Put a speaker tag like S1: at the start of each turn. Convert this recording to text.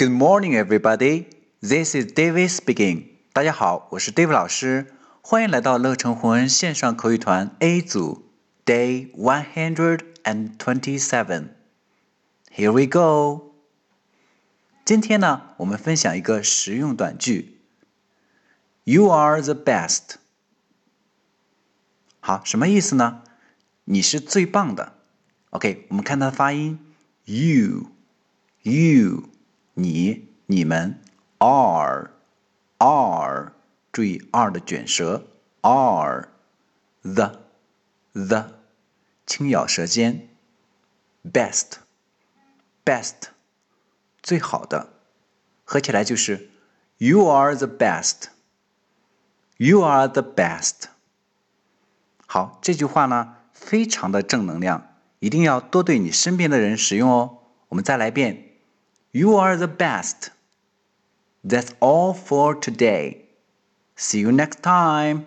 S1: Good morning, everybody. This is David speaking. 大家好，我是 David 老师，欢迎来到乐成魂线上口语团 A 组 Day one hundred and twenty-seven. Here we go. 今天呢，我们分享一个实用短句。You are the best. 好，什么意思呢？你是最棒的。OK，我们看它的发音，you，you， 你、你们，are，are，注意 are 的卷舌，are，the，the，轻咬舌尖，best，best，最好的，合起来就是 You are the best. You are the best. 好，这句话呢，非常的正能量，一定要多对你身边的人使用哦。我们再来一遍，You are the best. That's all for today. See you next time.